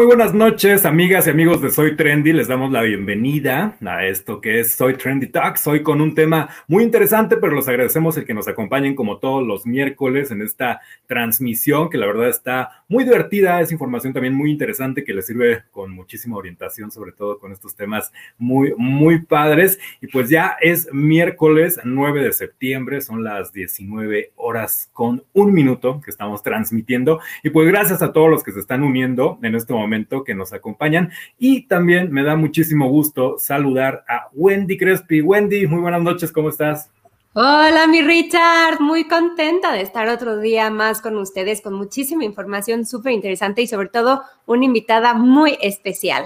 muy buenas noches, amigas y amigos de Soy Trendy. Les damos la bienvenida a esto que es Soy Trendy Talks. Hoy con un tema muy interesante, pero los agradecemos el que nos acompañen como todos los miércoles en esta transmisión, que la verdad está muy divertida. Es información también muy interesante que les sirve con muchísima orientación, sobre todo con estos temas muy, muy padres. Y pues ya es miércoles 9 de septiembre, son las 19 horas con un minuto que estamos transmitiendo. Y pues gracias a todos los que se están uniendo en este momento que nos acompañan. Y también me da muchísimo gusto saludar a Wendy Crespi. Wendy, muy buenas noches, ¿cómo estás? Hola, mi Richard, muy contenta de estar otro día más con ustedes, con muchísima información súper interesante y sobre todo una invitada muy especial.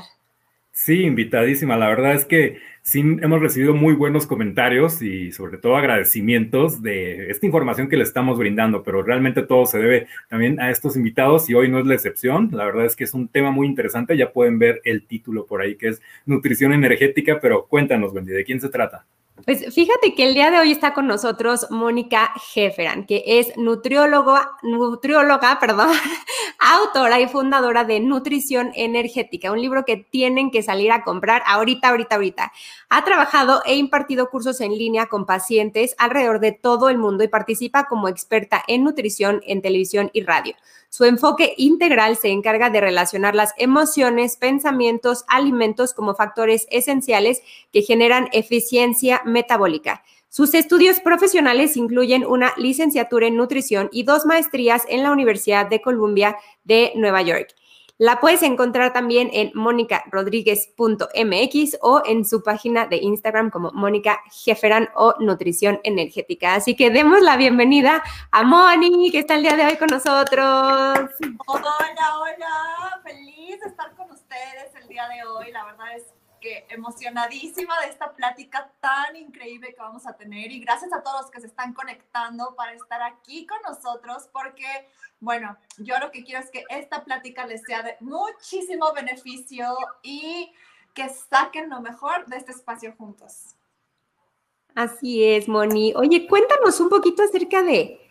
Sí, invitadísima. La verdad es que sí hemos recibido muy buenos comentarios y sobre todo agradecimientos de esta información que le estamos brindando, pero realmente todo se debe también a estos invitados y hoy no es la excepción. La verdad es que es un tema muy interesante, ya pueden ver el título por ahí que es nutrición energética, pero cuéntanos, Wendy, ¿de quién se trata? Pues fíjate que el día de hoy está con nosotros Mónica Hefferan, que es nutrióloga, nutrióloga, perdón, autora y fundadora de Nutrición Energética, un libro que tienen que salir a comprar ahorita, ahorita, ahorita. Ha trabajado e impartido cursos en línea con pacientes alrededor de todo el mundo y participa como experta en nutrición en televisión y radio. Su enfoque integral se encarga de relacionar las emociones, pensamientos, alimentos como factores esenciales que generan eficiencia metabólica. Sus estudios profesionales incluyen una licenciatura en nutrición y dos maestrías en la Universidad de Columbia de Nueva York. La puedes encontrar también en monicarodríguez.mx o en su página de Instagram como Mónica Jeferan o Nutrición Energética. Así que demos la bienvenida a Moni, que está el día de hoy con nosotros. Hola, hola, feliz de estar con ustedes el día de hoy. La verdad es emocionadísima de esta plática tan increíble que vamos a tener y gracias a todos los que se están conectando para estar aquí con nosotros porque, bueno, yo lo que quiero es que esta plática les sea de muchísimo beneficio y que saquen lo mejor de este espacio juntos. Así es, Moni. Oye, cuéntanos un poquito acerca de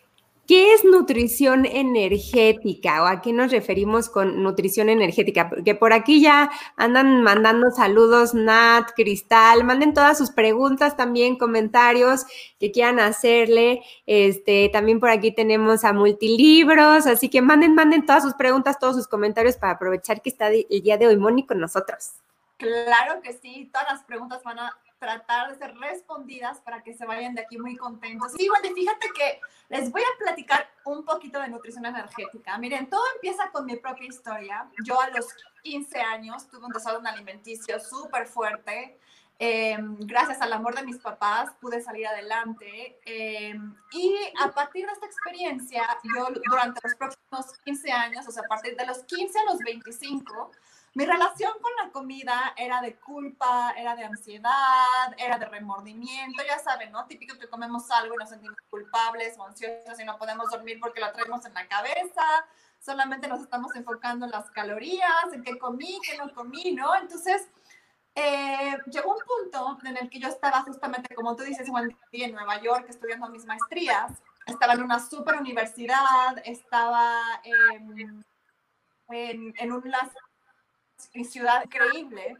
¿Qué es nutrición energética o a qué nos referimos con nutrición energética? Porque por aquí ya andan mandando saludos Nat, Cristal, manden todas sus preguntas también, comentarios que quieran hacerle. Este, también por aquí tenemos a Multilibros, así que manden, manden todas sus preguntas, todos sus comentarios para aprovechar que está el día de hoy Moni con nosotros. Claro que sí, todas las preguntas van a tratar de ser respondidas para que se vayan de aquí muy contentos. Y bueno, fíjate que les voy a platicar un poquito de nutrición energética. Miren, todo empieza con mi propia historia. Yo a los 15 años tuve un desorden alimenticio súper fuerte. Em, gracias al amor de mis papás pude salir adelante em, y a partir de esta experiencia, yo durante los próximos 15 años, o sea, a partir de los 15 a los 25, mi relación con la comida era de culpa, era de ansiedad, era de remordimiento, ya saben, ¿no? Típico que comemos algo y nos sentimos culpables o ansiosos y no podemos dormir porque la traemos en la cabeza, solamente nos estamos enfocando en las calorías, en qué comí, qué no comí, ¿no? Entonces, eh, llegó un punto en el que yo estaba justamente, como tú dices, en Nueva York estudiando mis maestrías, estaba en una super universidad, estaba en, en, en unas mi ciudad increíble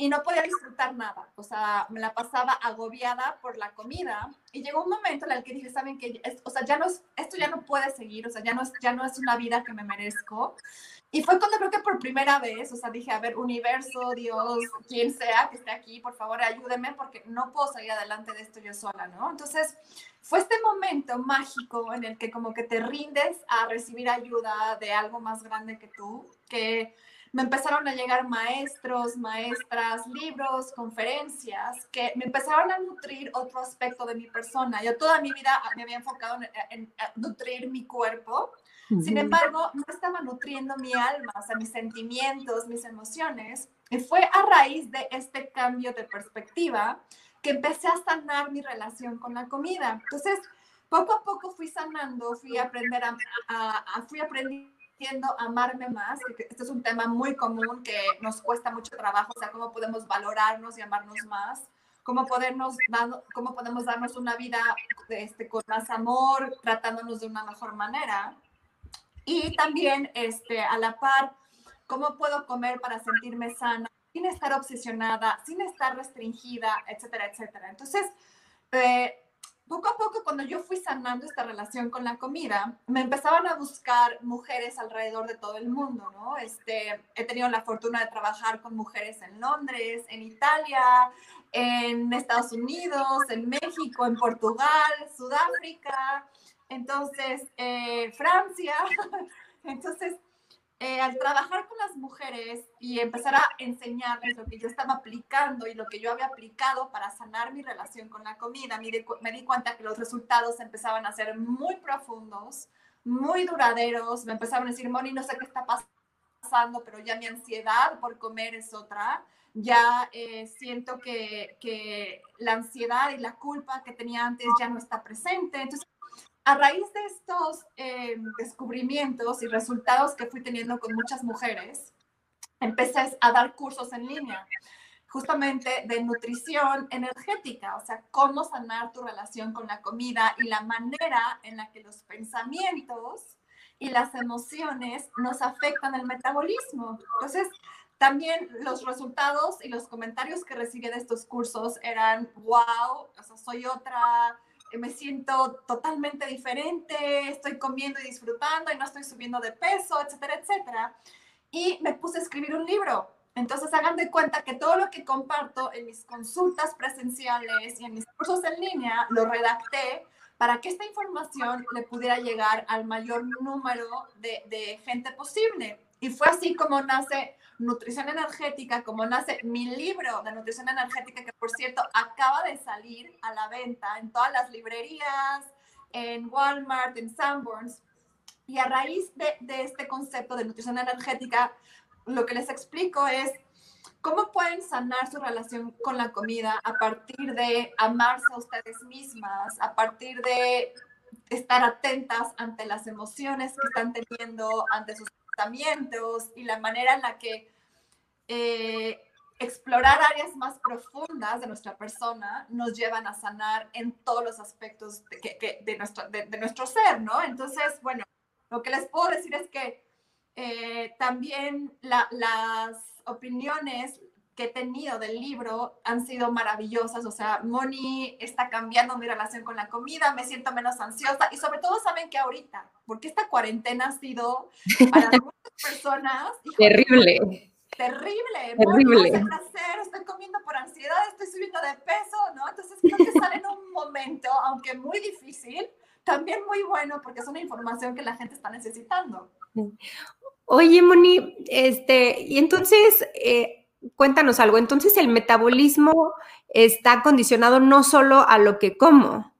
y no podía disfrutar nada, o sea, me la pasaba agobiada por la comida y llegó un momento en el que dije, saben que, o sea, ya no esto ya no puede seguir, o sea, ya no, es, ya no es una vida que me merezco. Y fue cuando creo que por primera vez, o sea, dije, a ver, universo, Dios, quien sea que esté aquí, por favor, ayúdeme porque no puedo salir adelante de esto yo sola, ¿no? Entonces, fue este momento mágico en el que como que te rindes a recibir ayuda de algo más grande que tú, que me empezaron a llegar maestros, maestras, libros, conferencias que me empezaron a nutrir otro aspecto de mi persona. Yo toda mi vida me había enfocado en, nutrir mi cuerpo, sin embargo, no estaba nutriendo mi alma, o sea, mis sentimientos, mis emociones. Y fue a raíz de este cambio de perspectiva que empecé a sanar mi relación con la comida. Entonces, poco a poco fui sanando, fui a aprender a, a fui aprendiendo amarme más, este es un tema muy común que nos cuesta mucho trabajo, o sea, cómo podemos valorarnos y amarnos más, cómo, podernos, cómo podemos darnos una vida este, con más amor, tratándonos de una mejor manera. Y también, este, a la par, cómo puedo comer para sentirme sana, sin estar obsesionada, sin estar restringida, etcétera, etcétera. Entonces, eh, poco a poco, cuando yo fui sanando esta relación con la comida, me empezaban a buscar mujeres alrededor de todo el mundo, ¿no? Este, he tenido la fortuna de trabajar con mujeres en Londres, en Italia, en Estados Unidos, en México, en Portugal, Sudáfrica, entonces eh, Francia. Entonces, eh, al trabajar con las mujeres y empezar a enseñarles lo que yo estaba aplicando y lo que yo había aplicado para sanar mi relación con la comida, me di, me di cuenta que los resultados empezaban a ser muy profundos, muy duraderos. Me empezaron a decir, Moni, no sé qué está pasando, pero ya mi ansiedad por comer es otra. Ya eh, siento que, que la ansiedad y la culpa que tenía antes ya no está presente. Entonces, a raíz de estos eh, descubrimientos y resultados que fui teniendo con muchas mujeres, empecé a dar cursos en línea, justamente de nutrición energética, o sea, cómo sanar tu relación con la comida y la manera en la que los pensamientos y las emociones nos afectan el metabolismo. Entonces, también los resultados y los comentarios que recibí de estos cursos eran, wow, o sea, soy otra, me siento totalmente diferente, estoy comiendo y disfrutando y no estoy subiendo de peso, etcétera, etcétera. Y me puse a escribir un libro. Entonces hagan de cuenta que todo lo que comparto en mis consultas presenciales y en mis cursos en línea lo redacté para que esta información le pudiera llegar al mayor número de, de gente posible. Y fue así como nace Nutrición Energética, como nace mi libro de Nutrición Energética, que por cierto acaba de salir a la venta en todas las librerías, en Walmart, en Sanborns. Y a raíz de, de este concepto de nutrición energética, lo que les explico es cómo pueden sanar su relación con la comida a partir de amarse a ustedes mismas, a partir de estar atentas ante las emociones que están teniendo, ante sus y la manera en la que eh, explorar áreas más profundas de nuestra persona nos llevan a sanar en todos los aspectos de, nuestro, de, nuestro, ser, ¿no? Entonces, bueno, lo que les puedo decir es que eh, también las opiniones que he tenido del libro han sido maravillosas. O sea, Moni está cambiando mi relación con la comida, me siento menos ansiosa y sobre todo saben que ahorita, porque esta cuarentena ha sido para muchas personas... terrible. Terrible, terrible. No placer, estoy comiendo por ansiedad, estoy subiendo de peso, ¿no? Entonces creo que sale en un momento, aunque muy difícil, también muy bueno porque es una información que la gente está necesitando. Oye, Moni, este, y entonces, eh, cuéntanos algo. Entonces, el metabolismo está condicionado no solo a lo que como.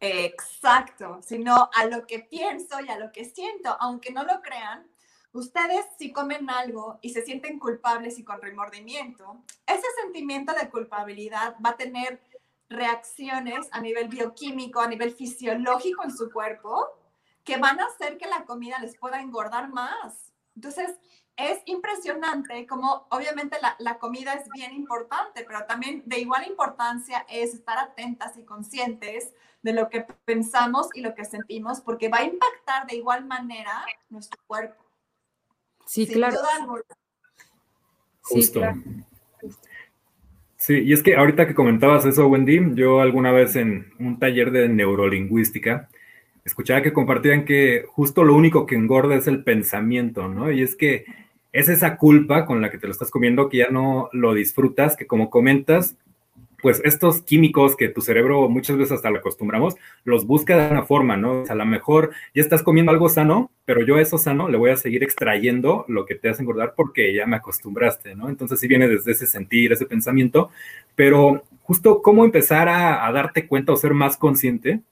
Exacto, sino a lo que pienso y a lo que siento, aunque no lo crean. Ustedes si comen algo y se sienten culpables y con remordimiento, ese sentimiento de culpabilidad va a tener reacciones a nivel bioquímico, a nivel fisiológico en su cuerpo, que van a hacer que la comida les pueda engordar más. Entonces, es impresionante como obviamente la, comida es bien importante, pero también de igual importancia es estar atentas y conscientes de lo que pensamos y lo que sentimos, porque va a impactar de igual manera nuestro cuerpo. Sí, claro. Sí, claro. Sí, y es que ahorita que comentabas eso, Wendy, yo alguna vez en un taller de neurolingüística, escuchaba que compartían que justo lo único que engorda es el pensamiento, ¿no? Y es que es esa culpa con la que te lo estás comiendo que ya no lo disfrutas, que como comentas, pues estos químicos que tu cerebro muchas veces hasta lo acostumbramos, los busca de una forma, ¿no? a lo mejor ya estás comiendo algo sano, pero yo a eso sano le voy a seguir extrayendo lo que te hace engordar porque ya me acostumbraste, ¿no? Entonces sí viene desde ese sentir, ese pensamiento, pero justo cómo empezar a darte cuenta o ser más consciente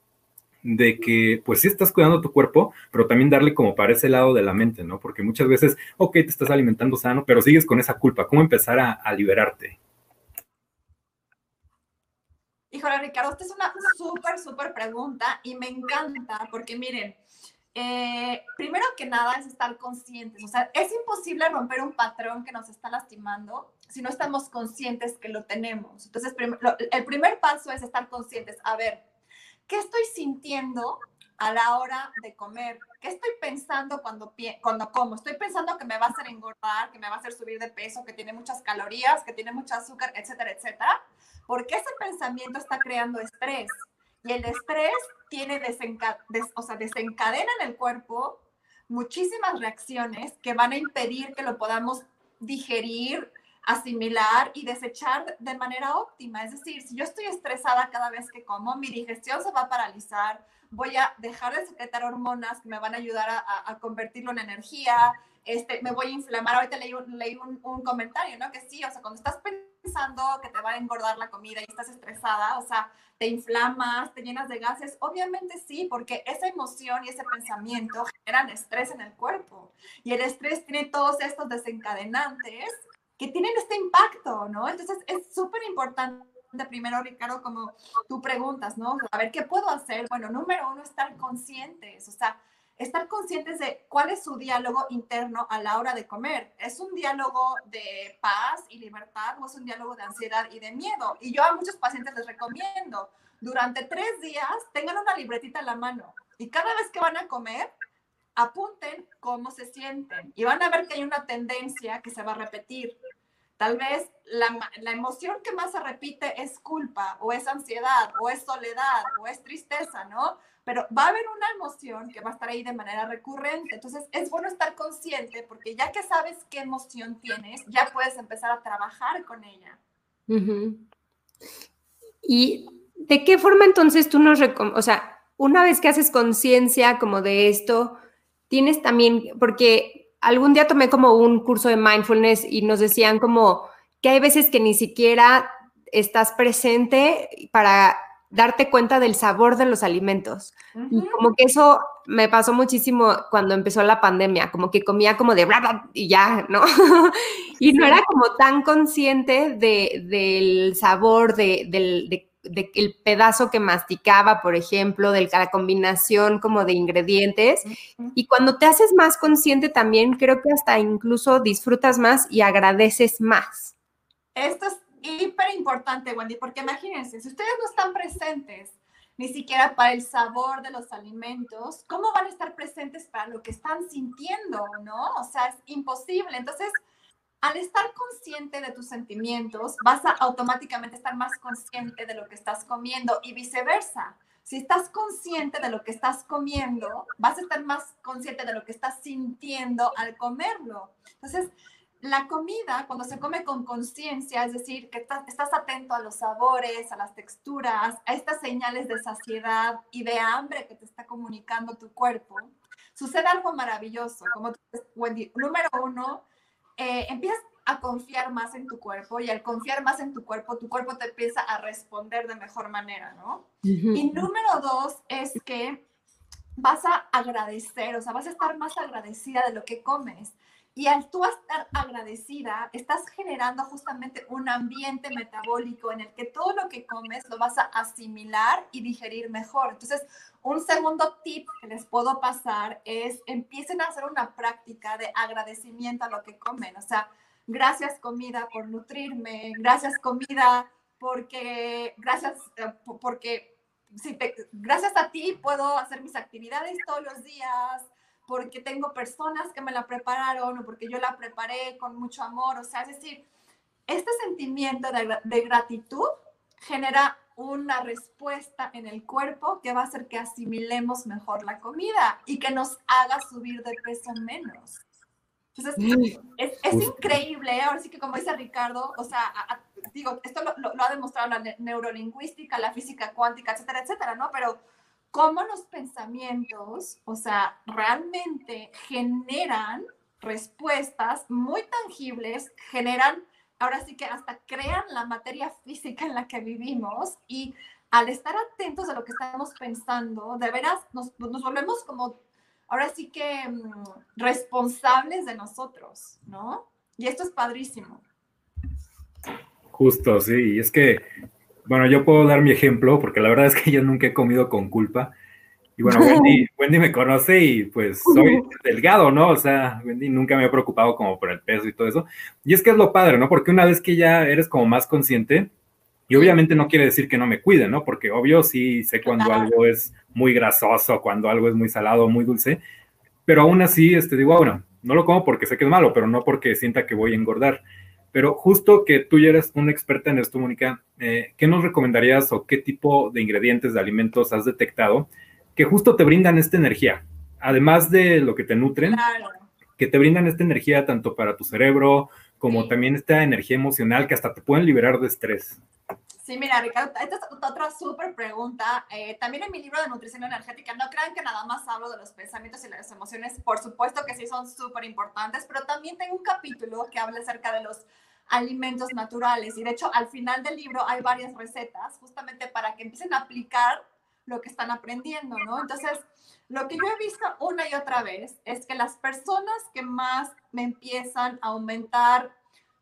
de que pues sí estás cuidando tu cuerpo, pero también darle como para ese lado de la mente, ¿no? Porque muchas veces, ok, te estás alimentando sano, pero sigues con esa culpa. ¿Cómo empezar a, liberarte? Híjole, Ricardo, esta es una súper, súper pregunta y me encanta porque miren, eh, primero que nada es estar conscientes, o sea, es imposible romper un patrón que nos está lastimando si no estamos conscientes que lo tenemos. Entonces, el primer paso es estar conscientes. A ver, ¿qué estoy sintiendo a la hora de comer. ¿Qué estoy pensando cuando, cuando como? Estoy pensando que me va a hacer engordar, que me va a hacer subir de peso, que tiene muchas calorías, que tiene mucho azúcar, etcétera, etcétera. Porque ese pensamiento está creando estrés. Y el estrés tiene o sea, desencadena en el cuerpo muchísimas reacciones que van a impedir que lo podamos digerir, asimilar y desechar de manera óptima. Es decir, si yo estoy estresada cada vez que como, mi digestión se va a paralizar, voy a dejar de secretar hormonas que me van a ayudar a, convertirlo en energía, este, me voy a inflamar. Ahorita leí, un, leí un, un, comentario, ¿no? Que sí, o sea, cuando estás pensando que te va a engordar la comida y estás estresada, o sea, te inflamas, te llenas de gases, obviamente sí, porque esa emoción y ese pensamiento generan estrés en el cuerpo. Y el estrés tiene todos estos desencadenantes que tienen este impacto, ¿no? Entonces es súper importante primero, Ricardo, como tú preguntas, ¿no? A ver, ¿qué puedo hacer? Bueno, número uno, estar conscientes, o sea, estar conscientes de cuál es su diálogo interno a la hora de comer. ¿Es un diálogo de paz y libertad o es un diálogo de ansiedad y de miedo? Y yo a muchos pacientes les recomiendo, durante tres días tengan una libretita en la mano y cada vez que van a comer, apunten cómo se sienten y van a ver que hay una tendencia que se va a repetir. Tal vez la, la, emoción que más se repite es culpa o es ansiedad o es soledad o es tristeza, ¿no? Pero va a haber una emoción que va a estar ahí de manera recurrente. Entonces es bueno estar consciente porque ya que sabes qué emoción tienes, ya puedes empezar a trabajar con ella. ¿Y de qué forma entonces tú nos recomiendas, o sea, una vez que haces conciencia como de esto, tienes también, porque algún día tomé como un curso de mindfulness y nos decían como que hay veces que ni siquiera estás presente para darte cuenta del sabor de los alimentos. Y como que eso me pasó muchísimo cuando empezó la pandemia, como que comía como de bla, y ya, ¿no? y no era como tan consciente de, del sabor, de, del, de del pedazo que masticaba, por ejemplo, de la combinación como de ingredientes. Y cuando te haces más consciente también, creo que hasta incluso disfrutas más y agradeces más. Esto es hiper importante, Wendy, porque imagínense, si ustedes no están presentes ni siquiera para el sabor de los alimentos, ¿cómo van a estar presentes para lo que están sintiendo, no? O sea, es imposible. Entonces, al estar consciente de tus sentimientos, vas a automáticamente estar más consciente de lo que estás comiendo y viceversa. Si estás consciente de lo que estás comiendo, vas a estar más consciente de lo que estás sintiendo al comerlo. Entonces, la comida, cuando se come con conciencia, es decir, que estás atento a los sabores, a las texturas, a estas señales de saciedad y de hambre que te está comunicando tu cuerpo, sucede algo maravilloso. Como tú Wendy, número uno, eh, empiezas a confiar más en tu cuerpo y al confiar más en tu cuerpo, tu cuerpo te empieza a responder de mejor manera, ¿no? Y número dos es que vas a agradecer, o sea, vas a estar más agradecida de lo que comes. Y al tú estar agradecida, estás generando justamente un ambiente metabólico en el que todo lo que comes lo vas a asimilar y digerir mejor. Entonces, un segundo tip que les puedo pasar es empiecen a hacer una práctica de agradecimiento a lo que comen. O sea, gracias comida por nutrirme, gracias comida porque, gracias eh, porque, si gracias a ti puedo hacer mis actividades todos los días porque tengo personas que me la prepararon o porque yo la preparé con mucho amor. O sea, es decir, este sentimiento de, gratitud genera una respuesta en el cuerpo que va a hacer que asimilemos mejor la comida y que nos haga subir de peso menos. Entonces, es, es increíble, ¿eh? ahora sí que como dice Ricardo, o sea, digo, esto lo, lo, ha demostrado la neurolingüística, la física cuántica, etcétera, etcétera, ¿no? Pero cómo los pensamientos, o sea, realmente generan respuestas muy tangibles, generan, ahora sí que hasta crean la materia física en la que vivimos y al estar atentos a lo que estamos pensando, de veras nos, nos volvemos como, ahora sí que mm, responsables de nosotros, ¿no? Y esto es padrísimo. Justo, sí, y es que bueno, yo puedo dar mi ejemplo, porque la verdad es que yo nunca he comido con culpa. Y bueno, Wendy, me conoce y pues soy delgado, ¿no? O sea, Wendy nunca me ha preocupado como por el peso y todo eso. Y es que es lo padre, ¿no? Porque una vez que ya eres como más consciente, Y obviamente no quiere decir que no me cuide, ¿no? Porque obvio sí sé cuando algo es muy grasoso, cuando algo es muy salado, muy dulce, pero aún así, este, digo, ah, bueno, no lo como porque sé que es malo, pero no porque sienta que voy a engordar. Pero justo que tú ya eres una experta en esto, Mónica, eh, ¿qué nos recomendarías o qué tipo de ingredientes de alimentos has detectado que justo te brindan esta energía? Además de lo que te nutren, que te brindan esta energía tanto para tu cerebro como también esta energía emocional que hasta te pueden liberar de estrés. Sí, mira, Ricardo, esta es otra súper pregunta. Eh, también en mi libro de nutrición energética, no crean que nada más hablo de los pensamientos y las emociones, por supuesto que sí son súper importantes, pero también tengo un capítulo que habla acerca de los alimentos naturales. Y de hecho, al final del libro hay varias recetas justamente para que empiecen a aplicar lo que están aprendiendo, ¿no? Entonces, lo que yo he visto una y otra vez es que las personas que más me empiezan a aumentar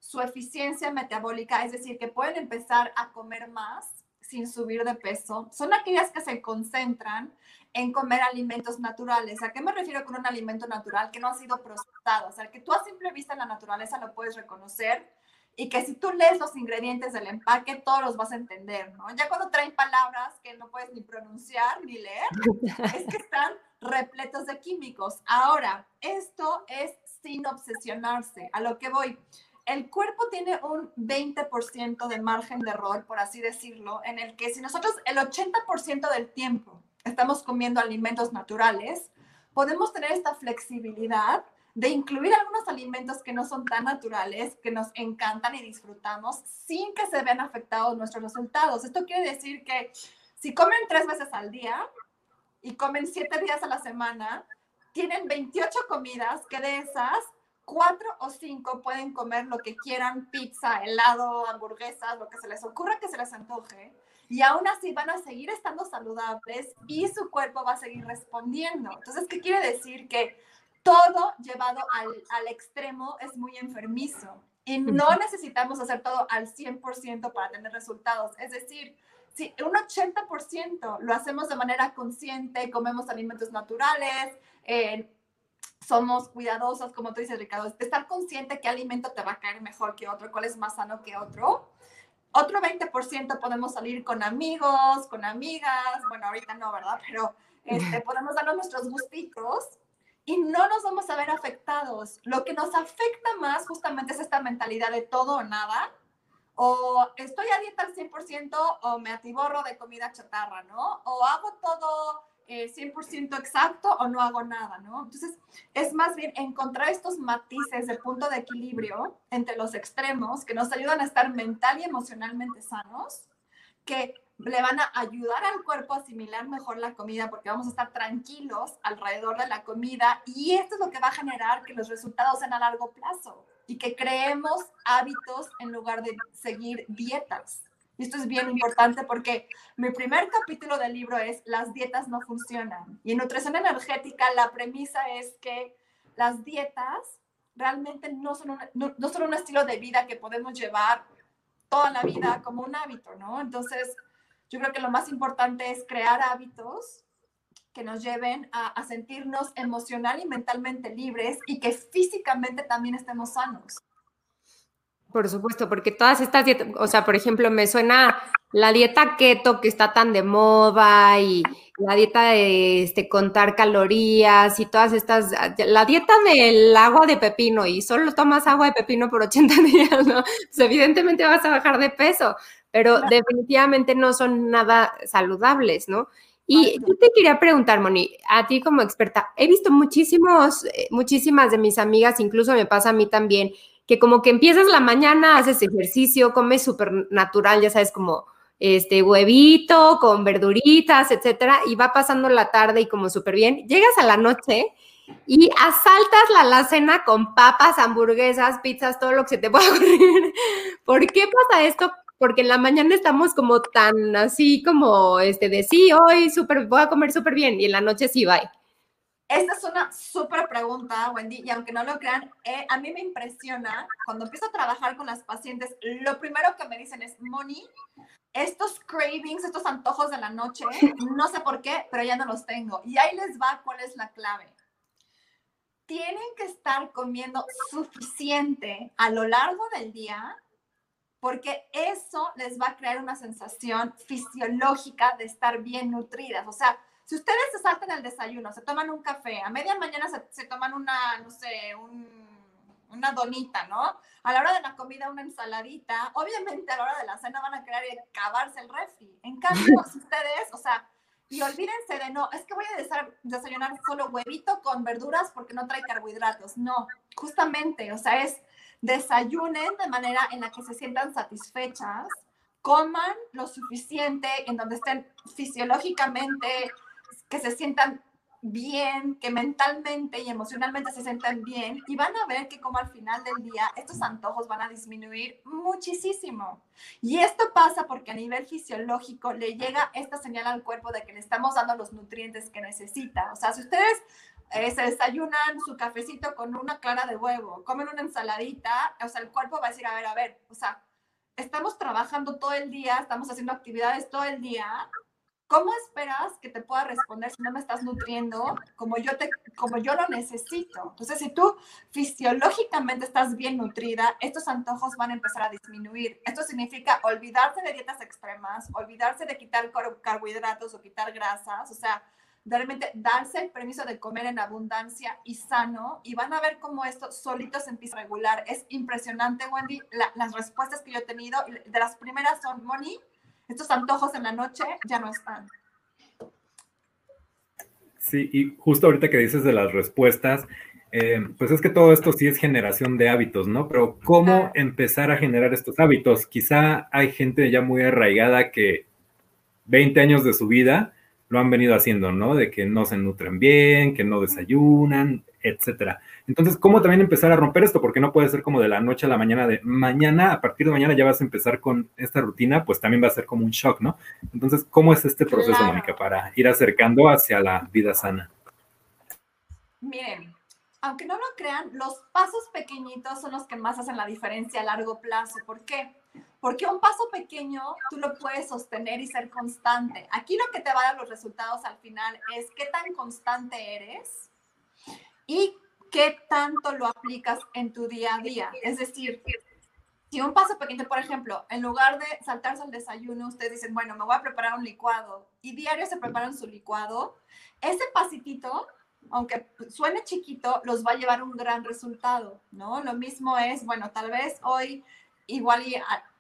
su eficiencia metabólica, es decir, que pueden empezar a comer más sin subir de peso, son aquellas que se concentran en comer alimentos naturales. ¿A qué me refiero con un alimento natural que no ha sido procesado? O sea, que tú a simple vista en la naturaleza lo puedes reconocer y que si tú lees los ingredientes del empaque, todos los vas a entender, ¿no? Ya cuando traen palabras que no puedes ni pronunciar ni leer, es que están repletos de químicos. Ahora, esto es sin obsesionarse. A lo que voy, el cuerpo tiene un 20% de margen de error, por así decirlo, en el que si nosotros el 80% del tiempo estamos comiendo alimentos naturales, podemos tener esta flexibilidad de incluir algunos alimentos que no son tan naturales, que nos encantan y disfrutamos, sin que se vean afectados nuestros resultados. Esto quiere decir que si comen tres veces al día y comen siete días a la semana, tienen 28 comidas que de esas cuatro o cinco pueden comer lo que quieran, pizza, helado, hamburguesas, lo que se les ocurra que se les antoje, y aún así van a seguir estando saludables y su cuerpo va a seguir respondiendo. Entonces, ¿qué quiere decir? Que todo llevado al, al extremo es muy enfermizo y no necesitamos hacer todo al 100% para tener resultados. Es decir, si un 80% lo hacemos de manera consciente, comemos alimentos naturales, eh, somos cuidadosos, como tú dices, Ricardo, estar consciente qué alimento te va a caer mejor que otro, cuál es más sano que otro. Otro 20% podemos salir con amigos, con amigas, bueno, ahorita no, ¿verdad? Pero este, podemos darnos nuestros gustitos y no nos vamos a ver afectados. Lo que nos afecta más justamente es esta mentalidad de todo o nada, o estoy a dieta al 100% o me atiborro de comida chatarra, ¿no? O hago todo 100% eh, exacto o no hago nada, ¿no? Entonces, es más bien encontrar estos matices de punto de equilibrio entre los extremos que nos ayudan a estar mental y emocionalmente sanos, que le van a ayudar al cuerpo a asimilar mejor la comida porque vamos a estar tranquilos alrededor de la comida y esto es lo que va a generar que los resultados sean a largo plazo y que creemos hábitos en lugar de seguir dietas. Y esto es bien importante porque mi primer capítulo del libro es Las dietas no funcionan. Y en nutrición energética la premisa es que las dietas realmente no son, un, no, son un estilo de vida que podemos llevar toda la vida como un hábito, ¿no? Entonces, yo creo que lo más importante es crear hábitos que nos lleven a, a sentirnos emocional y mentalmente libres y que físicamente también estemos sanos. Por supuesto, porque todas estas dietas, o sea, por ejemplo, me suena la dieta keto que está tan de moda y la dieta de este, contar calorías y todas estas, la dieta del agua de pepino y solo tomas agua de pepino por 80 días, ¿no? Pues evidentemente vas a bajar de peso, pero definitivamente no son nada saludables, ¿no? Y yo te quería preguntar, Moni, a ti como experta, he visto muchísimos, eh, muchísimas de mis amigas, incluso me pasa a mí también, que como que empiezas la mañana, haces ejercicio, comes súper natural, ya sabes, como este huevito con verduritas, etcétera, y va pasando la tarde y como súper bien. Llegas a la noche y asaltas la alacena con papas, hamburguesas, pizzas, todo lo que se te pueda ocurrir. ¿Por qué pasa esto? Porque en la mañana estamos como tan así como este de sí, hoy súper, voy a comer súper bien, y en la noche sí, bye. Esta es una súper pregunta, Wendy, y aunque no lo crean, eh, a mí me impresiona cuando empiezo a trabajar con las pacientes, lo primero que me dicen es, Moni, estos cravings, estos antojos de la noche, no sé por qué, pero ya no los tengo. Y ahí les va cuál es la clave. Tienen que estar comiendo suficiente a lo largo del día porque eso les va a crear una sensación fisiológica de estar bien nutridas. O sea, si ustedes se saltan el desayuno, se toman un café, a media mañana se, toman una, no sé, una donita, ¿no? A la hora de la comida una ensaladita, obviamente a la hora de la cena van a querer acabarse el refri. En cambio, si ustedes, o sea, y olvídense de no, es que voy a desayunar solo huevito con verduras porque no trae carbohidratos. No, justamente, o sea, es desayunen de manera en la que se sientan satisfechas, coman lo suficiente en donde estén fisiológicamente, que se sientan bien, que mentalmente y emocionalmente se sientan bien y van a ver que como al final del día estos antojos van a disminuir muchísimo. Y esto pasa porque a nivel fisiológico le llega esta señal al cuerpo de que le estamos dando los nutrientes que necesita. O sea, si ustedes eh, se desayunan su cafecito con una clara de huevo, comen una ensaladita, o sea, el cuerpo va a decir, a ver, a ver, o sea, estamos trabajando todo el día, estamos haciendo actividades todo el día, ¿cómo esperas que te pueda responder si no me estás nutriendo como yo, te, como yo lo necesito? Entonces, si tú fisiológicamente estás bien nutrida, estos antojos van a empezar a disminuir. Esto significa olvidarse de dietas extremas, olvidarse de quitar carbohidratos o quitar grasas, o sea, realmente darse el permiso de comer en abundancia y sano y van a ver cómo esto solito se empieza a regular. Es impresionante, Wendy, las respuestas que yo he tenido. De las primeras son, Moni, estos antojos en la noche ya no están. Sí, y justo ahorita que dices de las respuestas, eh, pues es que todo esto sí es generación de hábitos, ¿no? Pero ¿cómo empezar a generar estos hábitos? Quizá hay gente ya muy arraigada que 20 años de su vida lo han venido haciendo, ¿no? De que no se nutren bien, que no desayunan, etcétera. Entonces, ¿cómo también empezar a romper esto? Porque no puede ser como de la noche a la mañana, de mañana, a partir de mañana ya vas a empezar con esta rutina, pues también va a ser como un shock, ¿no? Entonces, ¿cómo es este proceso, Mónica, para ir acercando hacia la vida sana? Miren, aunque no lo crean, los pasos pequeñitos son los que más hacen la diferencia a largo plazo. ¿Por qué? Porque un paso pequeño tú lo puedes sostener y ser constante. Aquí lo que te va a dar los resultados al final es qué tan constante eres y qué tanto lo aplicas en tu día a día. Es decir, si un paso pequeño, por ejemplo, en lugar de saltarse al desayuno, ustedes dicen, bueno, me voy a preparar un licuado y diario se preparan su licuado, ese pasitito, aunque suene chiquito, los va a llevar un gran resultado, ¿no? Lo mismo es, bueno, tal vez hoy igual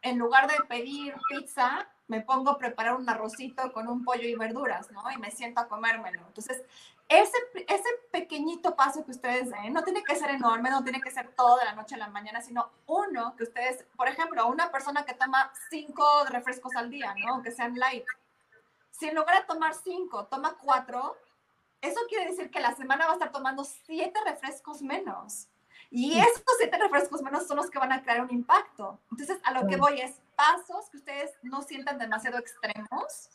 en lugar de pedir pizza, me pongo a preparar un arrocito con un pollo y verduras, ¿no? Y me siento a comérmelo. Entonces, ese, ese pequeñito paso que ustedes den, no tiene que ser enorme, no tiene que ser todo de la noche a la mañana, sino uno que ustedes, por ejemplo, una persona que toma cinco refrescos al día, ¿no? Que sean light. Si en lugar de tomar cinco, toma cuatro, eso quiere decir que la semana va a estar tomando siete refrescos menos. Y estos siete refrescos menos son los que van a crear un impacto. Entonces, a lo que voy es pasos que ustedes no sientan demasiado extremos,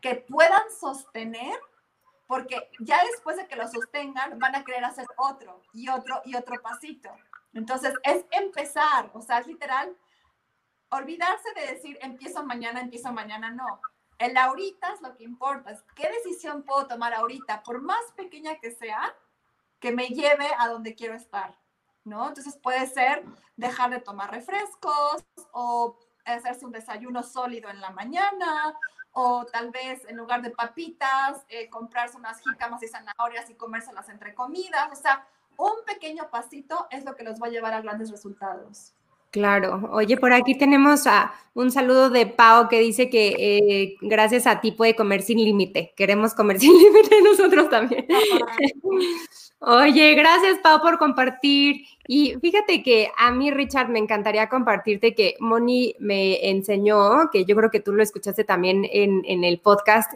que puedan sostener, porque ya después de que lo sostengan, van a querer hacer otro y otro y otro pasito. Entonces, es empezar, o sea, es literal, olvidarse de decir, empiezo mañana, empiezo mañana, no. El ahorita es lo que importa, es qué decisión puedo tomar ahorita, por más pequeña que sea, que me lleve a donde quiero estar. ¿no? Entonces puede ser dejar de tomar refrescos o hacerse un desayuno sólido en la mañana o tal vez en lugar de papitas, eh, comprarse unas jícamas y zanahorias y comérselas entre comidas. O sea, un pequeño pasito es lo que los va a llevar a grandes resultados. Claro. Oye, por aquí tenemos a un saludo de Pau que dice que eh, gracias a ti puede comer sin límite. Queremos comer sin límite nosotros también. Oye, gracias Pau por compartir. Y fíjate que a mí, Richard, me encantaría compartirte que Moni me enseñó, que yo creo que tú lo escuchaste también en, en el podcast,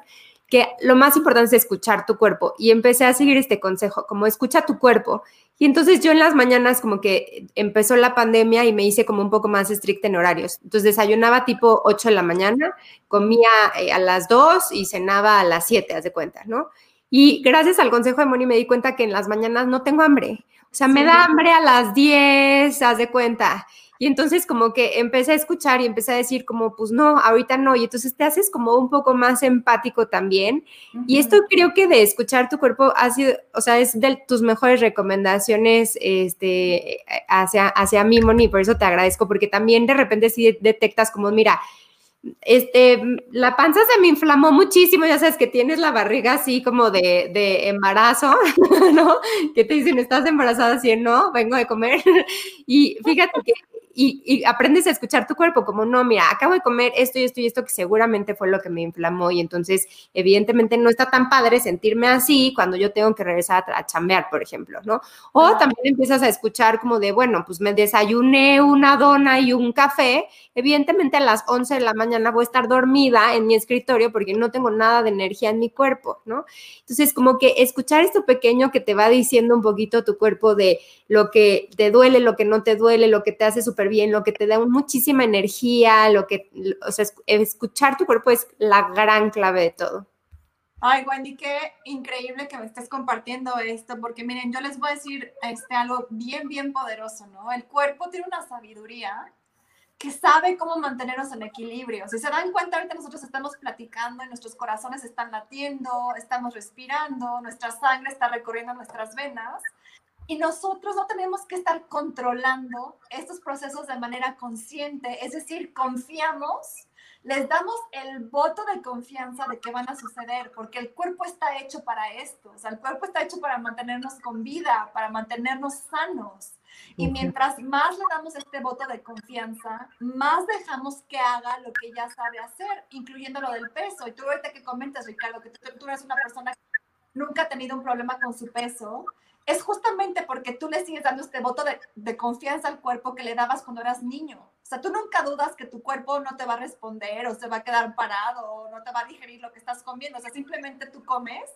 que lo más importante es escuchar tu cuerpo. Y empecé a seguir este consejo, como escucha tu cuerpo. Y entonces yo en las mañanas como que empezó la pandemia y me hice como un poco más estricta en horarios. Entonces desayunaba tipo 8 de la mañana, comía eh, a las 2 y cenaba a las 7, haz de cuenta, ¿no? Y gracias al consejo de Moni me di cuenta que en las mañanas no tengo hambre. O sea, me da hambre a las 10, haz de cuenta. Y entonces como que empecé a escuchar y empecé a decir como, pues no, ahorita no. Y entonces te haces como un poco más empático también. Y esto creo que de escuchar tu cuerpo ha sido, o sea, es de tus mejores recomendaciones este, hacia, hacia mí, Moni. Por eso te agradezco, porque también de repente si detectas como, mira, este, la panza se me inflamó muchísimo, ya sabes que tienes la barriga así como de, de embarazo, ¿no? Que te dicen, estás embarazada, así, no, vengo de comer. Y fíjate que y, aprendes a escuchar tu cuerpo, como no, mira, acabo de comer esto y esto y esto que seguramente fue lo que me inflamó y entonces evidentemente no está tan padre sentirme así cuando yo tengo que regresar a, chambear, por ejemplo, ¿no? O también empiezas a escuchar como de, bueno, pues me desayuné una dona y un café, evidentemente a las 11 de la mañana voy a estar dormida en mi escritorio porque no tengo nada de energía en mi cuerpo, ¿no? Entonces, como que escuchar esto pequeño que te va diciendo un poquito tu cuerpo de lo que te duele, lo que no te duele, lo que te hace súper bien, lo que te da muchísima energía, lo que, o sea, escuchar tu cuerpo es la gran clave de todo. Ay, Wendy, qué increíble que me estés compartiendo esto, porque miren, yo les voy a decir este, algo bien, bien poderoso, ¿no? El cuerpo tiene una sabiduría que sabe cómo mantenernos en equilibrio. Si se dan cuenta, ahorita nosotros estamos platicando y nuestros corazones están latiendo, estamos respirando, nuestra sangre está recorriendo nuestras venas. Y nosotros no tenemos que estar controlando estos procesos de manera consciente, es decir, confiamos, les damos el voto de confianza de que van a suceder, porque el cuerpo está hecho para esto, o sea, el cuerpo está hecho para mantenernos con vida, para mantenernos sanos. Y mientras más le damos este voto de confianza, más dejamos que haga lo que ya sabe hacer, incluyendo lo del peso. Y tú ahorita que comentas, Ricardo, que tú, tú eres una persona que nunca ha tenido un problema con su peso, es justamente porque tú le sigues dando este voto de, confianza al cuerpo que le dabas cuando eras niño. O sea, tú nunca dudas que tu cuerpo no te va a responder o se va a quedar parado o no te va a digerir lo que estás comiendo. O sea, simplemente tú comes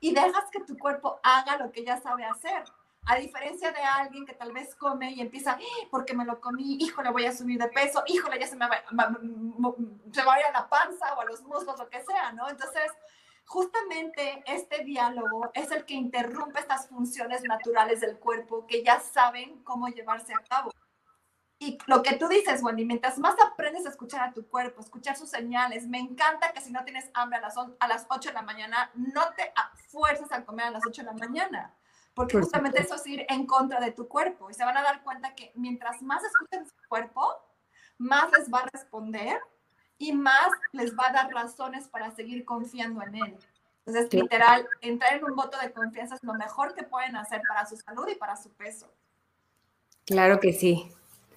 y dejas que tu cuerpo haga lo que ya sabe hacer. A diferencia de alguien que tal vez come y empieza, ¡Ah! porque me lo comí, híjole, voy a subir de peso, híjole, ya se me va, se va a ir a la panza o a los muslos, lo que sea, ¿no? Entonces, justamente este diálogo es el que interrumpe estas funciones naturales del cuerpo que ya saben cómo llevarse a cabo. Y lo que tú dices, Wendy, mientras más aprendes a escuchar a tu cuerpo, escuchar sus señales, me encanta que si no tienes hambre a las, a las 8 de la mañana, no te fuerzas a comer a las 8 de la mañana, porque justamente eso es ir en contra de tu cuerpo. Y se van a dar cuenta que mientras más escuchen su cuerpo, más les va a responder y más les va a dar razones para seguir confiando en él. Entonces, literal, entrar en un voto de confianza es lo mejor que pueden hacer para su salud y para su peso. Claro que sí.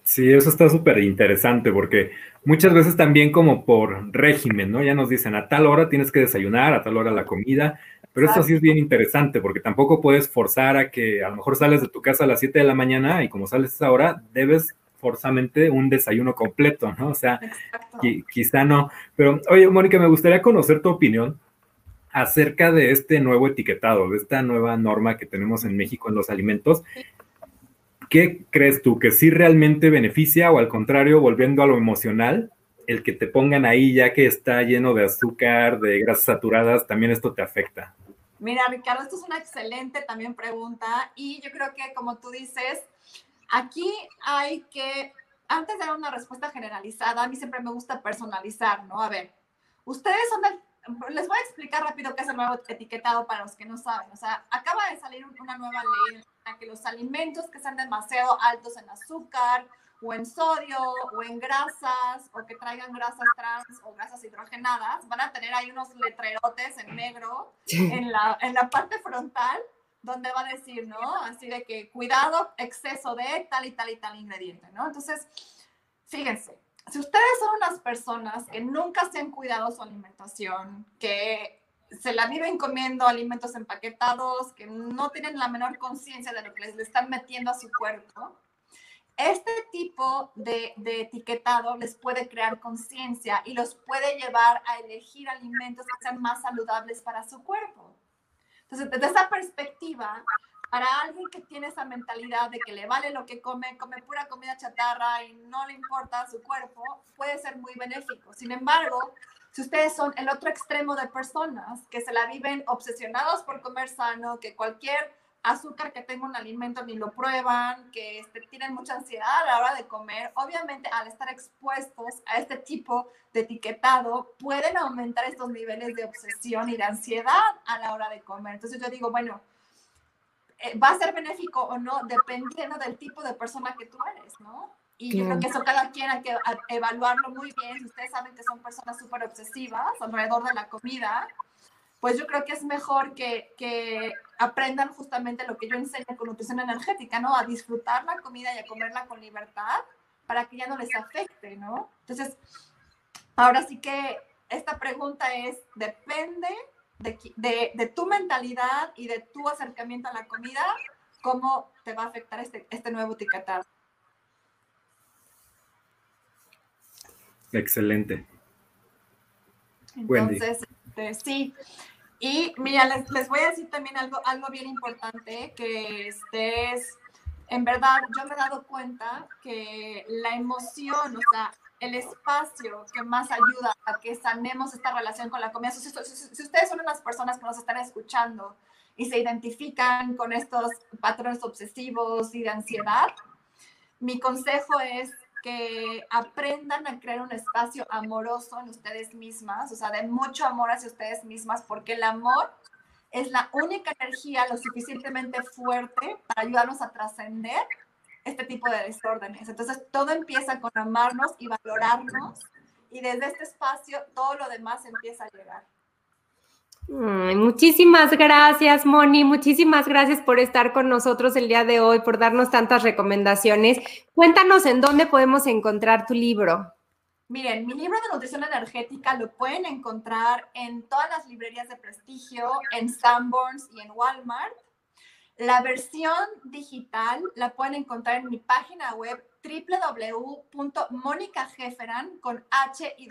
Sí, eso está súper interesante porque muchas veces también como por régimen, ¿no? Ya nos dicen a tal hora tienes que desayunar, a tal hora la comida, pero esto sí es bien interesante porque tampoco puedes forzar a que a lo mejor sales de tu casa a las 7 de la mañana y como sales a esa hora, debes forzamente un desayuno completo, ¿no? O sea, quizá no. Pero, oye, Mónica, me gustaría conocer tu opinión acerca de este nuevo etiquetado, de esta nueva norma que tenemos en México en los alimentos. ¿Qué crees tú? ¿Que sí realmente beneficia o al contrario, volviendo a lo emocional, el que te pongan ahí ya que está lleno de azúcar, de grasas saturadas, también esto te afecta? Mira, Ricardo, esto es una excelente también pregunta y yo creo que como tú dices, Aquí hay que, antes de dar una respuesta generalizada, a mí siempre me gusta personalizar, ¿no? A ver, ustedes son del, les voy a explicar rápido qué es el nuevo etiquetado para los que no saben. O sea, acaba de salir una nueva ley en la que los alimentos que sean demasiado altos en azúcar o en sodio o en grasas o que traigan grasas trans o grasas hidrogenadas van a tener ahí unos letrerotes en negro en la, en la parte frontal donde va a decir, ¿no? Así de que cuidado, exceso de tal y tal y tal ingrediente, ¿no? Entonces, fíjense, si ustedes son unas personas que nunca se han cuidado su alimentación, que se la viven comiendo alimentos empaquetados, que no tienen la menor conciencia de lo que les están metiendo a su cuerpo, este tipo de, de etiquetado les puede crear conciencia y los puede llevar a elegir alimentos que sean más saludables para su cuerpo. Entonces, desde esa perspectiva, para alguien que tiene esa mentalidad de que le vale lo que come, come pura comida chatarra y no le importa su cuerpo, puede ser muy benéfico. Sin embargo, si ustedes son el otro extremo de personas que se la viven obsesionados por comer sano, que cualquier azúcar que tenga un alimento ni lo prueban, que este, tienen mucha ansiedad a la hora de comer, obviamente al estar expuestos a este tipo de etiquetado, pueden aumentar estos niveles de obsesión y de ansiedad a la hora de comer. Entonces yo digo, bueno, eh, va a ser benéfico o no, dependiendo del tipo de persona que tú eres, ¿no? Y yo creo que eso cada quien hay que evaluarlo muy bien. Si ustedes saben que son personas súper obsesivas alrededor de la comida, pues yo creo que es mejor que, que, aprendan justamente lo que yo enseño con nutrición energética, ¿no? A disfrutar la comida y a comerla con libertad para que ya no les afecte, ¿no? Entonces, ahora sí que esta pregunta es, depende de, de, de tu mentalidad y de tu acercamiento a la comida, cómo te va a afectar este, este nuevo etiquetado. Excelente. Entonces, este, sí, y mira, les, les, voy a decir también algo, algo bien importante, que este es, en verdad, yo me he dado cuenta que la emoción, o sea, el espacio que más ayuda a que sanemos esta relación con la comida, si, si ustedes son unas personas que nos están escuchando y se identifican con estos patrones obsesivos y de ansiedad, mi consejo es que aprendan a crear un espacio amoroso en ustedes mismas, o sea, de mucho amor hacia ustedes mismas, porque el amor es la única energía lo suficientemente fuerte para ayudarnos a trascender este tipo de desórdenes. Entonces, todo empieza con amarnos y valorarnos, y desde este espacio todo lo demás empieza a llegar muchísimas gracias, Moni. Muchísimas gracias por estar con nosotros el día de hoy, por darnos tantas recomendaciones. Cuéntanos en dónde podemos encontrar tu libro. Miren, mi libro de nutrición energética lo pueden encontrar en todas las librerías de prestigio, en Sanborns y en Walmart. La versión digital la pueden encontrar en mi página web www.monicajeferan.com y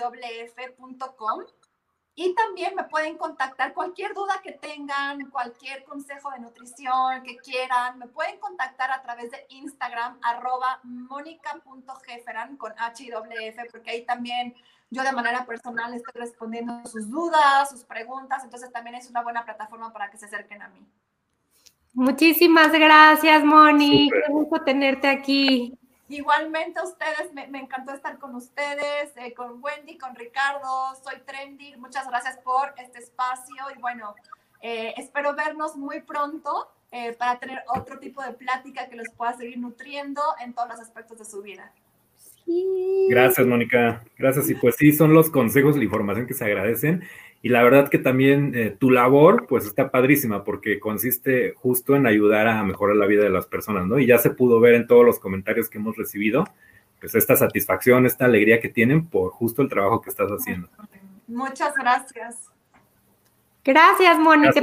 también me pueden contactar cualquier duda que tengan, cualquier consejo de nutrición que quieran, me pueden contactar a través de Instagram, arroba mónica.jeferan con H y F, porque ahí también yo de manera personal estoy respondiendo sus dudas, sus preguntas, entonces también es una buena plataforma para que se acerquen a mí. Muchísimas gracias, Moni. Qué gusto tenerte aquí. Igualmente a ustedes, me, encantó estar con ustedes, eh, con Wendy, con Ricardo, soy Trendy, muchas gracias por este espacio y bueno, eh, espero vernos muy pronto eh, para tener otro tipo de plática que los pueda seguir nutriendo en todos los aspectos de su vida. Gracias, Mónica. Gracias. Y pues sí, son los consejos, la información que se agradecen. Y la verdad que también eh, tu labor, pues está padrísima porque consiste justo en ayudar a mejorar la vida de las personas, ¿no? Y ya se pudo ver en todos los comentarios que hemos recibido, pues esta satisfacción, esta alegría que tienen por justo el trabajo que estás haciendo. Muchas gracias. Gracias, Mónica.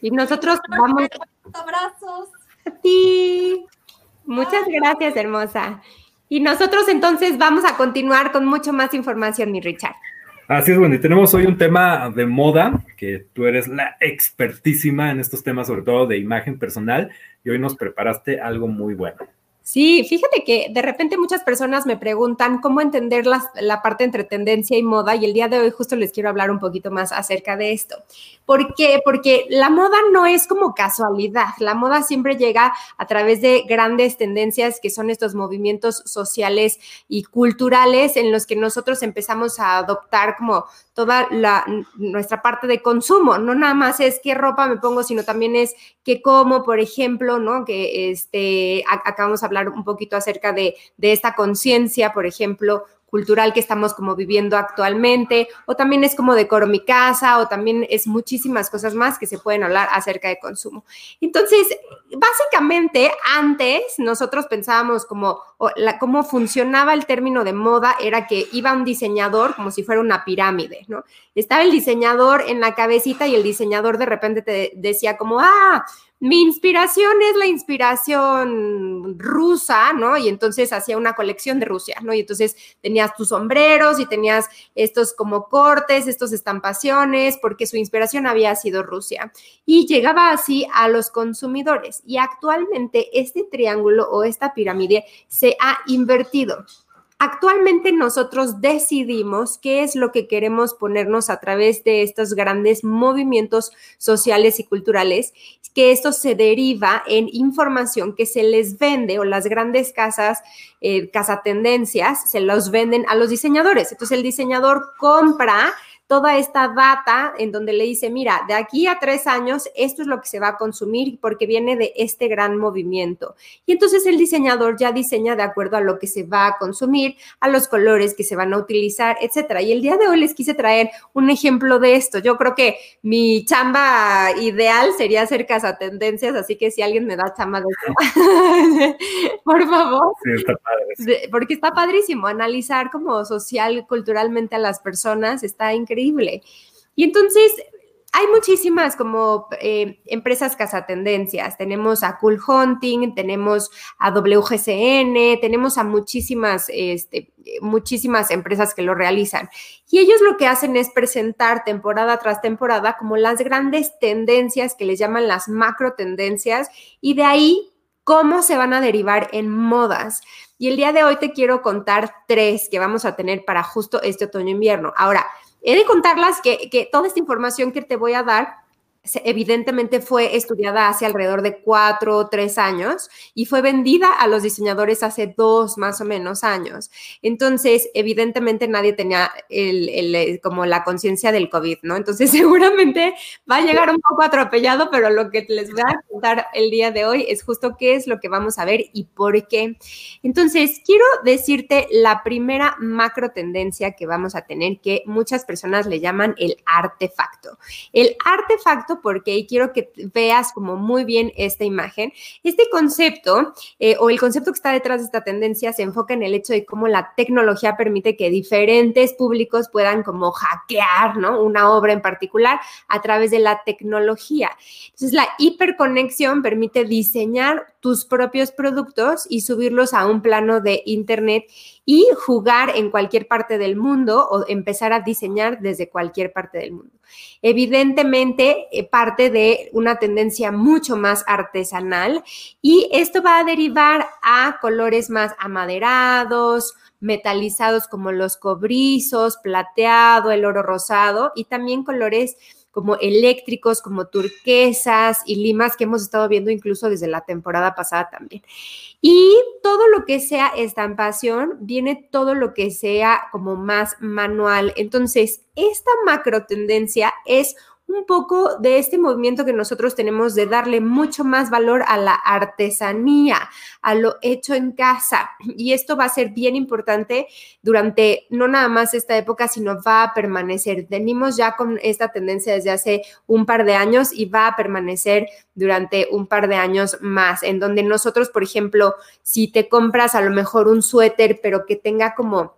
Y nosotros vamos. Abrazos. A ti. Muchas gracias, hermosa. Y nosotros entonces vamos a continuar con mucho más información, mi Richard. Así es, bueno, y tenemos hoy un tema de moda, que tú eres la expertísima en estos temas, sobre todo de imagen personal, y hoy nos preparaste algo muy bueno. Sí, fíjate que de repente muchas personas me preguntan cómo entender la parte entre tendencia y moda y el día de hoy justo les quiero hablar un poquito más acerca de esto. ¿Por qué? Porque la moda no es como casualidad, la moda siempre llega a través de grandes tendencias que son estos movimientos sociales y culturales en los que nosotros empezamos a adoptar como toda la, nuestra parte de consumo. No nada más es qué ropa me pongo, sino también es qué como, por ejemplo, ¿no? Que este, acabamos de hablar un poquito acerca de, de esta conciencia, por ejemplo, cultural que estamos como viviendo actualmente, o también es como decoro mi casa, o también es muchísimas cosas más que se pueden hablar acerca de consumo. Entonces, básicamente, antes nosotros pensábamos como la, cómo funcionaba el término de moda, era que iba un diseñador como si fuera una pirámide, ¿no? Estaba el diseñador en la cabecita y el diseñador de repente te decía como, ah, mi inspiración es la inspiración rusa, ¿no? Y entonces hacía una colección de Rusia, ¿no? Y entonces tenías tus sombreros y tenías estos como cortes, estos estampaciones, porque su inspiración había sido Rusia. Y llegaba así a los consumidores. Y actualmente este triángulo o esta pirámide se ha invertido. Actualmente nosotros decidimos qué es lo que queremos ponernos a través de estos grandes movimientos sociales y culturales, que esto se deriva en información que se les vende o las grandes casas, eh, casa tendencias, se los venden a los diseñadores. Entonces el diseñador compra toda esta data en donde le dice, mira, de aquí a tres años esto es lo que se va a consumir porque viene de este gran movimiento. Y entonces el diseñador ya diseña de acuerdo a lo que se va a consumir, a los colores que se van a utilizar, etcétera. Y el día de hoy les quise traer un ejemplo de esto. Yo creo que mi chamba ideal sería hacer casa tendencias, así que si alguien me da chamba de eso, por favor. Sí, está padre. Porque está padrísimo analizar como social, culturalmente a las personas, está increíble y entonces hay muchísimas como eh, empresas cazatendencias. Tenemos a Cool Hunting, tenemos a WGCN, tenemos a muchísimas, este, muchísimas empresas que lo realizan. Y ellos lo que hacen es presentar temporada tras temporada como las grandes tendencias que les llaman las macro tendencias y de ahí cómo se van a derivar en modas. Y el día de hoy te quiero contar tres que vamos a tener para justo este otoño-invierno. Ahora, He de contarlas que, que toda esta información que te voy a dar evidentemente fue estudiada hace alrededor de cuatro o tres años y fue vendida a los diseñadores hace dos más o menos años. Entonces, evidentemente nadie tenía eh, como la conciencia del COVID, ¿no? Entonces, seguramente va a llegar un poco atropellado, pero lo que les voy a contar el día de hoy es justo qué es lo que vamos a ver y por qué. Entonces, quiero decirte la primera macro tendencia que vamos a tener que muchas personas le llaman el artefacto. El artefacto porque quiero que veas como muy bien esta imagen. Este concepto eh, o el concepto que está detrás de esta tendencia se enfoca en el hecho de cómo la tecnología permite que diferentes públicos puedan como hackear, ¿no? Una obra en particular a través de la tecnología. Entonces, la hiperconexión permite diseñar tus propios productos y subirlos a un plano de Internet y jugar en cualquier parte del mundo o empezar a diseñar desde cualquier parte del mundo. Evidentemente, eh, parte de una tendencia mucho más artesanal y esto va a derivar a colores más amaderados, metalizados como los cobrizos, plateado, el oro rosado y también colores como eléctricos, como turquesas y limas que hemos estado viendo incluso desde la temporada pasada también. Y todo lo que sea estampación, viene todo lo que sea como más manual. Entonces, esta macro tendencia es un poco de este movimiento que nosotros tenemos de darle mucho más valor a la artesanía, a lo hecho en casa. Y esto va a ser bien importante durante no nada más esta época, sino va a permanecer. Venimos ya con esta tendencia desde hace un par de años y va a permanecer durante un par de años más, en donde nosotros, por ejemplo, si te compras a lo mejor un suéter, pero que tenga como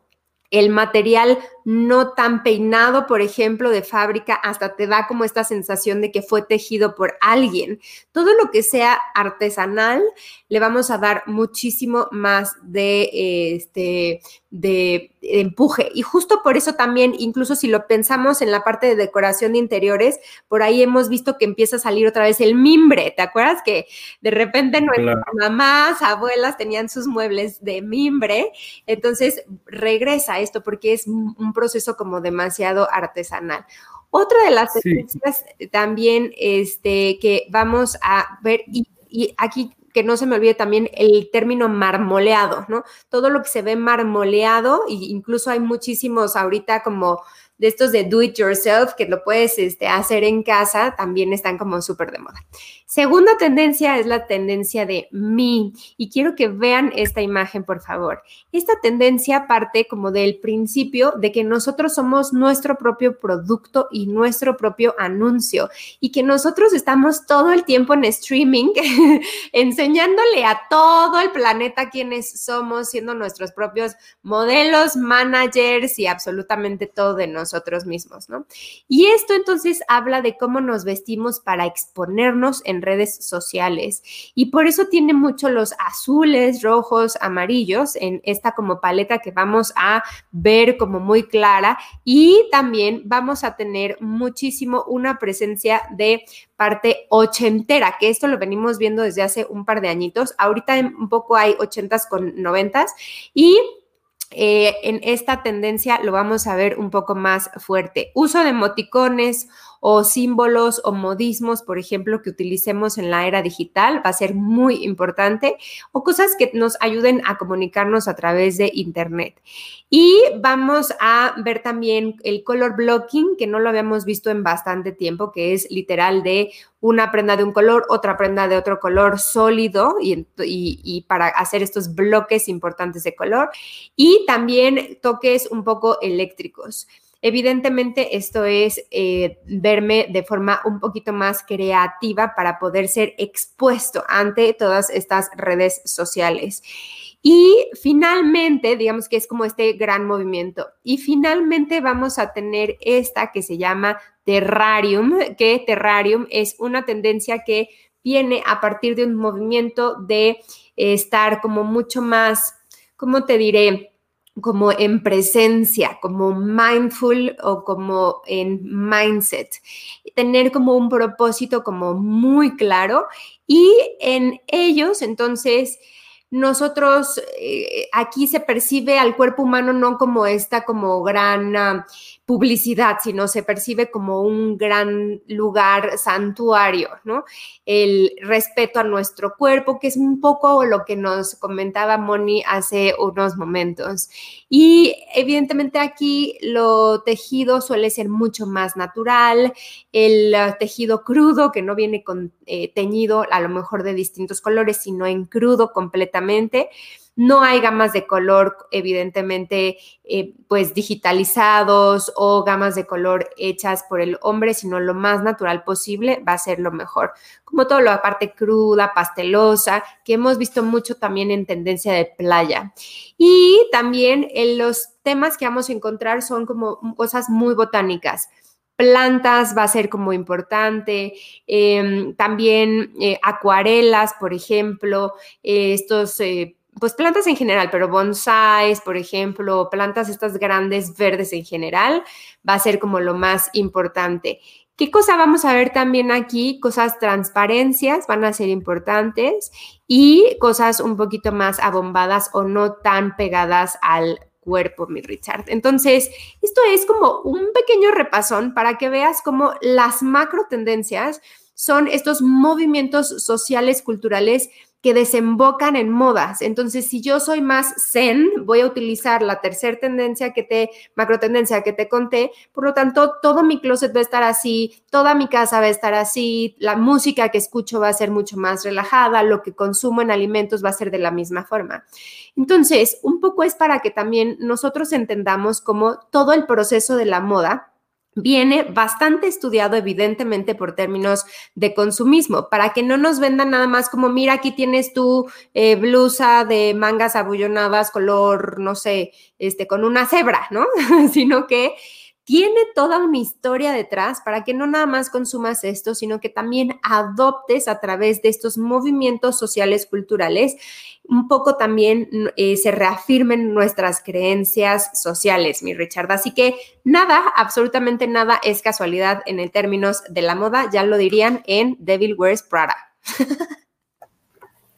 el material no tan peinado, por ejemplo, de fábrica, hasta te da como esta sensación de que fue tejido por alguien. Todo lo que sea artesanal, le vamos a dar muchísimo más de, este, de, empuje. Y justo por eso también, incluso si lo pensamos en la parte de decoración de interiores, por ahí hemos visto que empieza a salir otra vez el mimbre. ¿Te acuerdas que de repente nuestras mamás, abuelas tenían sus muebles de mimbre? Entonces regresa esto porque es un proceso como demasiado artesanal. Otra de las tendencias también este, que vamos a ver, y, y aquí que no se me olvide también el término marmoleado, ¿no? Todo lo que se ve marmoleado, e incluso hay muchísimos ahorita como de estos de do it yourself, que lo puedes este, hacer en casa, también están como súper de moda. Segunda tendencia es la tendencia de mí. Y quiero que vean esta imagen, por favor. Esta tendencia parte como del principio de que nosotros somos nuestro propio producto y nuestro propio anuncio. Y que nosotros estamos todo el tiempo en streaming, enseñándole a todo el planeta quiénes somos, siendo nuestros propios modelos, managers y absolutamente todo de nosotros mismos, ¿no? Y esto entonces habla de cómo nos vestimos para exponernos en redes sociales y por eso tiene mucho los azules, rojos, amarillos en esta como paleta que vamos a ver como muy clara y también vamos a tener muchísimo una presencia de parte ochentera, que esto lo venimos viendo desde hace un par de añitos. Ahorita un poco hay ochentas con noventas y eh, en esta tendencia lo vamos a ver un poco más fuerte. Uso de emoticones o símbolos o modismos, por ejemplo, que utilicemos en la era digital, va a ser muy importante, o cosas que nos ayuden a comunicarnos a través de Internet. Y vamos a ver también el color blocking, que no lo habíamos visto en bastante tiempo, que es literal de una prenda de un color, otra prenda de otro color sólido y, y, para hacer estos bloques importantes de color. Y también toques un poco eléctricos. Evidentemente, esto es eh, verme de forma un poquito más creativa para poder ser expuesto ante todas estas redes sociales. Y finalmente, digamos que es como este gran movimiento. Y finalmente vamos a tener esta que se llama Terrarium, que Terrarium es una tendencia que viene a partir de un movimiento de estar como mucho más, ¿cómo te diré? Como en presencia, como mindful o como en mindset. Tener como un propósito como muy claro y en ellos entonces nosotros eh, aquí se percibe al cuerpo humano no como esta como gran ah, publicidad, sino se percibe como un gran lugar santuario, ¿no? El respeto a nuestro cuerpo, que es un poco lo que nos comentaba Moni hace unos momentos. Y evidentemente aquí lo tejido suele ser mucho más natural, el tejido crudo, que no viene con, eh, teñido a lo mejor de distintos colores, sino en crudo completamente. No hay gamas de color, evidentemente, eh, pues digitalizados o gamas de color hechas por el hombre, sino lo más natural posible va a ser lo mejor. Como todo lo aparte cruda, pastelosa, que hemos visto mucho también en tendencia de playa. Y también en los temas que vamos a encontrar son como cosas muy botánicas plantas va a ser como importante, em, también eh, acuarelas, por ejemplo, eh, estos pues plantas en general, pero bonsáis, por ejemplo, plantas estas grandes verdes en general, va a ser como lo más importante. ¿Qué cosa vamos a ver también aquí? Cosas transparencias van a ser importantes y cosas un poquito más abombadas o no tan pegadas al cuerpo, mi Richard. Entonces, esto es como un pequeño repasón para que veas cómo las macro tendencias son estos movimientos sociales, culturales que desembocan en modas. Entonces, si yo soy más zen, voy a utilizar la tercera tendencia que te, macro tendencia que te conté. Por lo tanto, todo mi closet va a estar así, toda mi casa va a estar así, la música que escucho va a ser mucho más relajada, lo que consumo en alimentos va a ser de la misma forma. Entonces, un poco es para que también nosotros entendamos cómo todo el proceso de la moda viene bastante estudiado evidentemente por términos de consumismo, para que no nos vendan nada más como, mira, aquí tienes tu eh, blusa de mangas abullonadas color, no sé, este, con una cebra, ¿no? Sino que tiene toda una historia detrás para que no nada más consumas esto, sino que también adoptes a través de estos movimientos sociales culturales, un poco también eh, se reafirmen nuestras creencias sociales, mi Richard. Así que nada, absolutamente nada es casualidad en términos de la moda, ya lo dirían en Devil Wears Prada.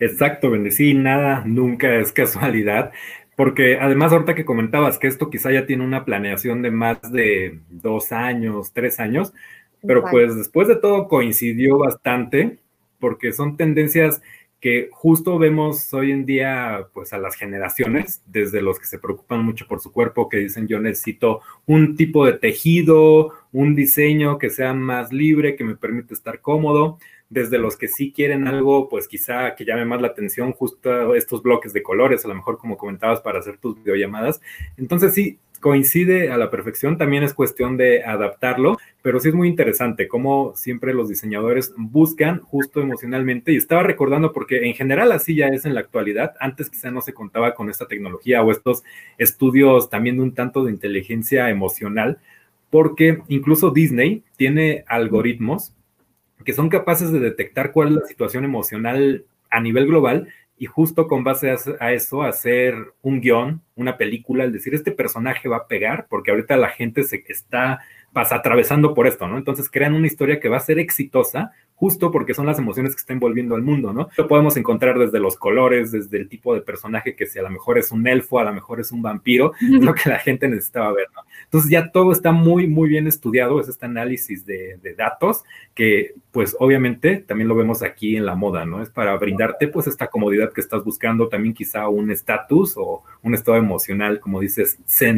Exacto, Bendecí, nada nunca es casualidad. Porque además ahorita que comentabas que esto quizá ya tiene una planeación de más de dos años, tres años, pero pues después de todo coincidió bastante porque son tendencias que justo vemos hoy en día pues a las generaciones, desde los que se preocupan mucho por su cuerpo, que dicen yo necesito un tipo de tejido, un diseño que sea más libre, que me permite estar cómodo, desde los que sí quieren algo, pues quizá que llame más la atención, justo estos bloques de colores, a lo mejor como comentabas, para hacer tus videollamadas. Entonces sí, coincide a la perfección, también es cuestión de adaptarlo, pero sí es muy interesante cómo siempre los diseñadores buscan justo emocionalmente y estaba recordando porque en general así ya es en la actualidad, antes quizá no se contaba con esta tecnología o estos estudios también de un tanto de inteligencia emocional, porque incluso Disney tiene algoritmos que son capaces de detectar cuál es la situación emocional a nivel global y justo con base a, eso hacer un guion, una película, el decir, este personaje va a pegar, porque ahorita la gente se está atravesando por esto, ¿no? Entonces crean una historia que va a ser exitosa justo porque son las emociones que están envolviendo al mundo, ¿no? Lo podemos encontrar desde los colores, desde el tipo de personaje que si a lo mejor es un elfo, a lo mejor es un vampiro, es lo que la gente necesitaba ver, ¿no? Entonces ya todo está muy, muy bien estudiado, es este análisis de, de datos que pues obviamente también lo vemos aquí en la moda, ¿no? Es para brindarte pues esta comodidad que estás buscando, también quizá un estatus o un estado emocional, como dices, zen.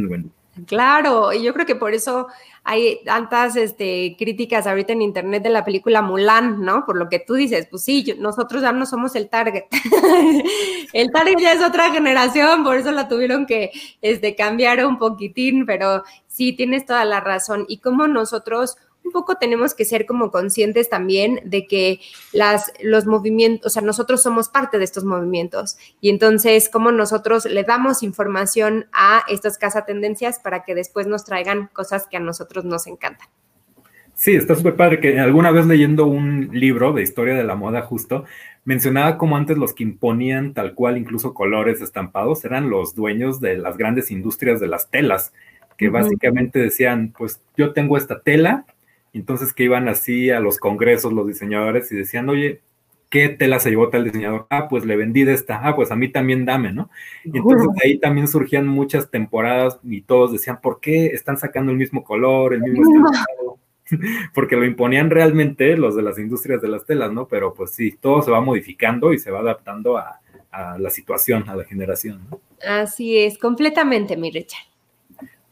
Claro, y yo creo que por eso hay tantas este, críticas ahorita en internet de la película Mulan, ¿no? Por lo que tú dices, pues sí, nosotros ya no somos el target. el target ya es otra generación, por eso la tuvieron que este, cambiar un poquitín, pero sí, tienes toda la razón. Y como nosotros un poco tenemos que ser como conscientes también de que las, los movimientos, o sea, nosotros somos parte de estos movimientos y entonces como nosotros le damos información a estas casas tendencias para que después nos traigan cosas que a nosotros nos encantan. Sí, está súper padre que alguna vez leyendo un libro de historia de la moda justo, mencionaba como antes los que imponían tal cual incluso colores estampados eran los dueños de las grandes industrias de las telas, que básicamente decían, pues yo tengo esta tela, entonces que iban así a los congresos los diseñadores y decían, oye, ¿qué tela se llevó tal diseñador? Ah, pues le vendí de esta, ah, pues a mí también dame, ¿no? Y entonces ahí también surgían muchas temporadas y todos decían, ¿por qué están sacando el mismo color, el mismo estampado? Porque lo imponían realmente los de las industrias de las telas, ¿no? Pero pues sí, todo se va modificando y se va adaptando a, a la situación, a la generación. ¿no? Así es, completamente, mi Richard.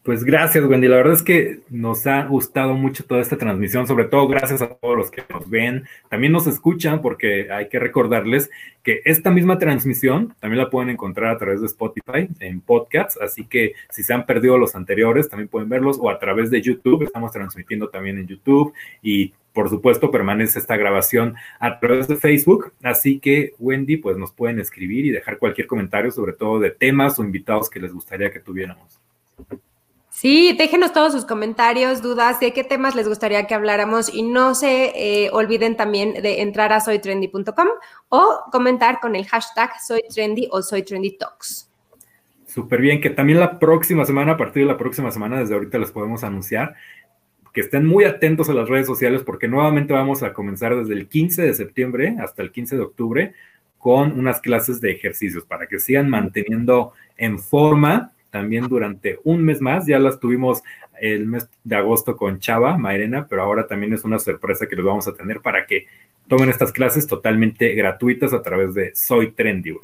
Pues gracias, Wendy. La verdad es que nos ha gustado mucho toda esta transmisión, sobre todo gracias a todos los que nos ven, también nos escuchan, porque hay que recordarles que esta misma transmisión también la pueden encontrar a través de Spotify en podcasts, así que si se han perdido los anteriores, también pueden verlos, o a través de YouTube, estamos transmitiendo también en YouTube y por supuesto, permanece esta grabación a través de Facebook. Así que, Wendy, pues nos pueden escribir y dejar cualquier comentario, sobre todo de temas o invitados que les gustaría que tuviéramos. Sí, déjenos todos sus comentarios, dudas de qué temas les gustaría que habláramos y no se eh, olviden también de entrar a soytrendy.com o comentar con el hashtag soytrendy o soytrendytalks. Súper bien, que también la próxima semana, a partir de la próxima semana, desde ahorita les podemos anunciar que estén muy atentos a las redes sociales porque nuevamente vamos a comenzar desde el 15 de septiembre hasta el 15 de octubre con unas clases de ejercicios para que sigan manteniendo en forma también durante un mes más. Ya las tuvimos el mes de agosto con Chava, Mairena, pero ahora también es una sorpresa que les vamos a tener para que tomen estas clases totalmente gratuitas a través de Soy Trendy.